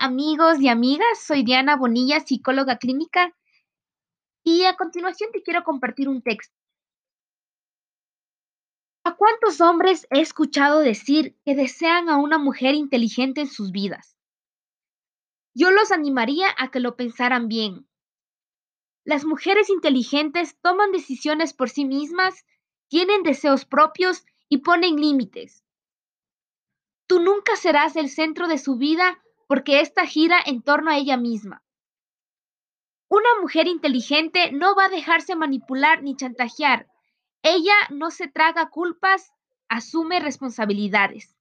amigos y amigas, soy Diana Bonilla, psicóloga clínica, y a continuación te quiero compartir un texto. ¿A cuántos hombres he escuchado decir que desean a una mujer inteligente en sus vidas? Yo los animaría a que lo pensaran bien. Las mujeres inteligentes toman decisiones por sí mismas, tienen deseos propios y ponen límites. Tú nunca serás el centro de su vida porque ésta gira en torno a ella misma. Una mujer inteligente no va a dejarse manipular ni chantajear. Ella no se traga culpas, asume responsabilidades.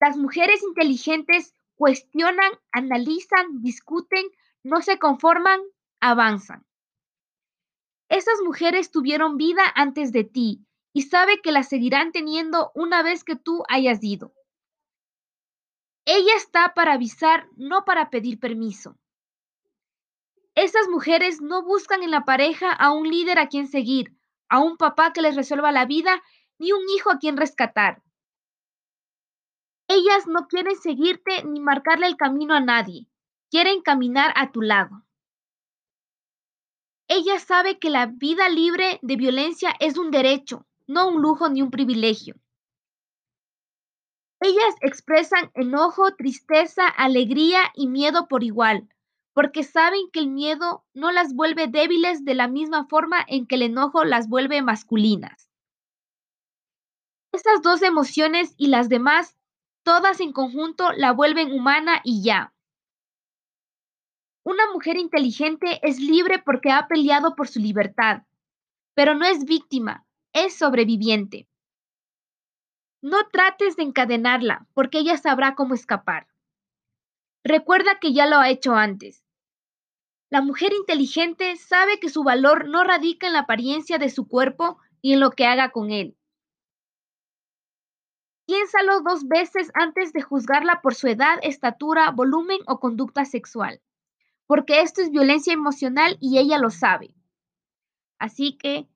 Las mujeres inteligentes cuestionan, analizan, discuten, no se conforman, avanzan. Esas mujeres tuvieron vida antes de ti y sabe que la seguirán teniendo una vez que tú hayas ido. Ella está para avisar, no para pedir permiso. Esas mujeres no buscan en la pareja a un líder a quien seguir, a un papá que les resuelva la vida, ni un hijo a quien rescatar. Ellas no quieren seguirte ni marcarle el camino a nadie, quieren caminar a tu lado. Ella sabe que la vida libre de violencia es un derecho, no un lujo ni un privilegio. Ellas expresan enojo, tristeza, alegría y miedo por igual, porque saben que el miedo no las vuelve débiles de la misma forma en que el enojo las vuelve masculinas. Estas dos emociones y las demás, todas en conjunto, la vuelven humana y ya. Una mujer inteligente es libre porque ha peleado por su libertad, pero no es víctima, es sobreviviente. No trates de encadenarla, porque ella sabrá cómo escapar. Recuerda que ya lo ha hecho antes. La mujer inteligente sabe que su valor no radica en la apariencia de su cuerpo y en lo que haga con él. Piénsalo dos veces antes de juzgarla por su edad, estatura, volumen o conducta sexual, porque esto es violencia emocional y ella lo sabe. Así que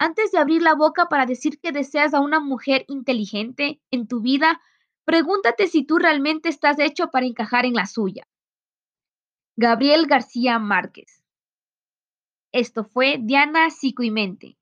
antes de abrir la boca para decir que deseas a una mujer inteligente en tu vida, pregúntate si tú realmente estás hecho para encajar en la suya. Gabriel García Márquez. Esto fue Diana Psico y Mente.